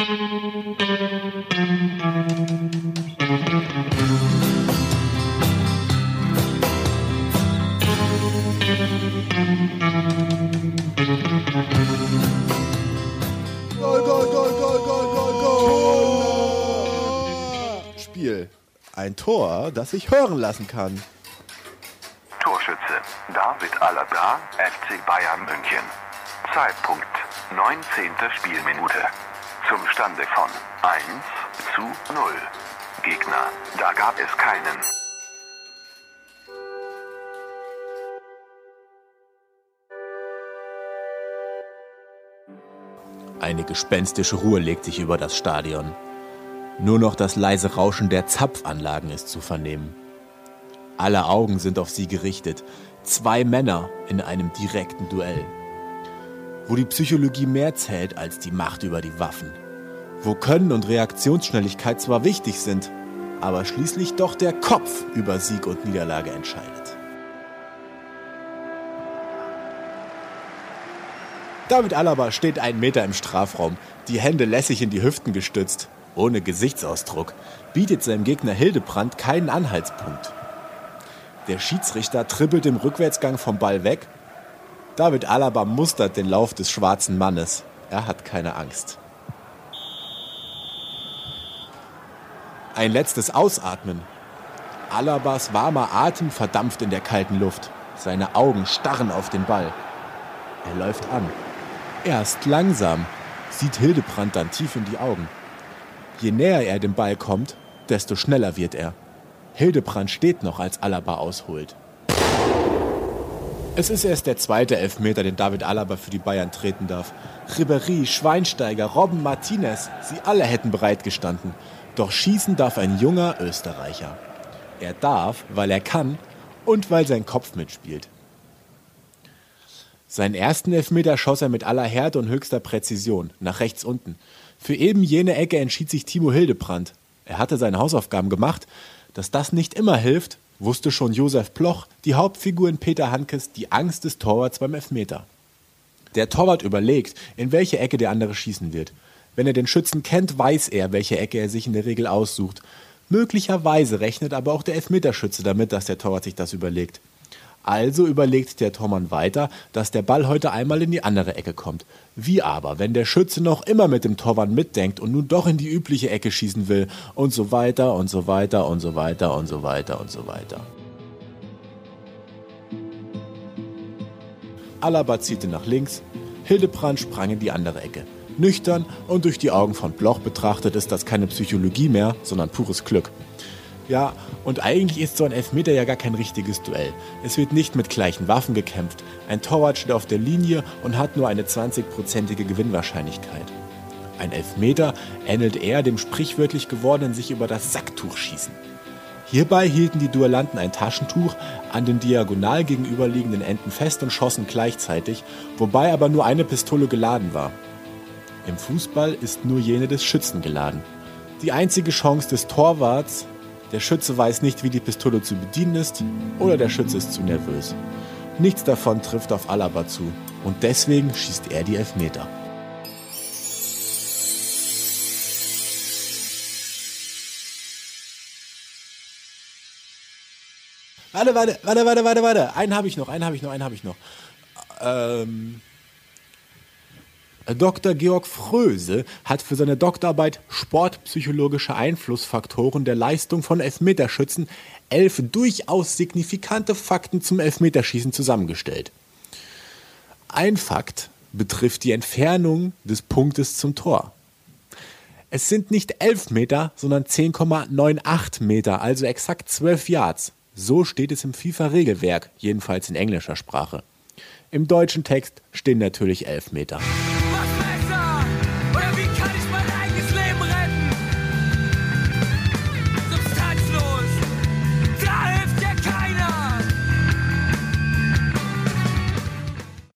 Spiel. Ein Tor, das sich hören lassen kann. Torschütze David Alaba, FC Bayern München. Zeitpunkt 19. Spielminute. Zum Stande von 1 zu 0. Gegner, da gab es keinen. Eine gespenstische Ruhe legt sich über das Stadion. Nur noch das leise Rauschen der Zapfanlagen ist zu vernehmen. Alle Augen sind auf sie gerichtet. Zwei Männer in einem direkten Duell. Wo die Psychologie mehr zählt als die Macht über die Waffen. Wo Können und Reaktionsschnelligkeit zwar wichtig sind, aber schließlich doch der Kopf über Sieg und Niederlage entscheidet. David Alaba steht einen Meter im Strafraum, die Hände lässig in die Hüften gestützt, ohne Gesichtsausdruck, bietet seinem Gegner Hildebrand keinen Anhaltspunkt. Der Schiedsrichter trippelt im Rückwärtsgang vom Ball weg. David Alaba mustert den Lauf des schwarzen Mannes. Er hat keine Angst. Ein letztes Ausatmen. Alabas warmer Atem verdampft in der kalten Luft. Seine Augen starren auf den Ball. Er läuft an. Erst langsam sieht Hildebrand dann tief in die Augen. Je näher er dem Ball kommt, desto schneller wird er. Hildebrand steht noch, als Alaba ausholt. Es ist erst der zweite Elfmeter, den David Alaba für die Bayern treten darf. Ribéry, Schweinsteiger, Robben, Martinez, sie alle hätten bereitgestanden. Doch schießen darf ein junger Österreicher. Er darf, weil er kann und weil sein Kopf mitspielt. Seinen ersten Elfmeter schoss er mit aller Härte und höchster Präzision, nach rechts unten. Für eben jene Ecke entschied sich Timo Hildebrand. Er hatte seine Hausaufgaben gemacht. Dass das nicht immer hilft, wusste schon Josef Ploch, die Hauptfigur in Peter Hankes, die Angst des Torwarts beim Elfmeter. Der Torwart überlegt, in welche Ecke der andere schießen wird. Wenn er den Schützen kennt, weiß er, welche Ecke er sich in der Regel aussucht. Möglicherweise rechnet aber auch der Elfmeterschütze damit, dass der Torwart sich das überlegt. Also überlegt der Tormann weiter, dass der Ball heute einmal in die andere Ecke kommt. Wie aber, wenn der Schütze noch immer mit dem Torwart mitdenkt und nun doch in die übliche Ecke schießen will und so weiter und so weiter und so weiter und so weiter und so weiter. Alaba zielte nach links, Hildebrand sprang in die andere Ecke. Nüchtern und durch die Augen von Bloch betrachtet ist das keine Psychologie mehr, sondern pures Glück. Ja, und eigentlich ist so ein Elfmeter ja gar kein richtiges Duell. Es wird nicht mit gleichen Waffen gekämpft. Ein Torwart steht auf der Linie und hat nur eine 20-prozentige Gewinnwahrscheinlichkeit. Ein Elfmeter ähnelt eher dem sprichwörtlich gewordenen sich über das Sacktuch schießen. Hierbei hielten die Duellanten ein Taschentuch an den diagonal gegenüberliegenden Enden fest und schossen gleichzeitig, wobei aber nur eine Pistole geladen war. Im Fußball ist nur jene des Schützen geladen. Die einzige Chance des Torwarts, der Schütze weiß nicht, wie die Pistole zu bedienen ist, oder der Schütze ist zu nervös. Nichts davon trifft auf Alaba zu und deswegen schießt er die Elfmeter. Warte, warte, warte, warte, warte, warte. Einen habe ich noch, einen habe ich noch, einen habe ich noch. Ähm, Dr. Georg Fröse hat für seine Doktorarbeit Sportpsychologische Einflussfaktoren der Leistung von Elfmeterschützen elf durchaus signifikante Fakten zum Elfmeterschießen zusammengestellt. Ein Fakt betrifft die Entfernung des Punktes zum Tor. Es sind nicht 11 Meter, sondern 10,98 Meter, also exakt 12 Yards. So steht es im FIFA-Regelwerk, jedenfalls in englischer Sprache. Im deutschen Text stehen natürlich 11 Meter.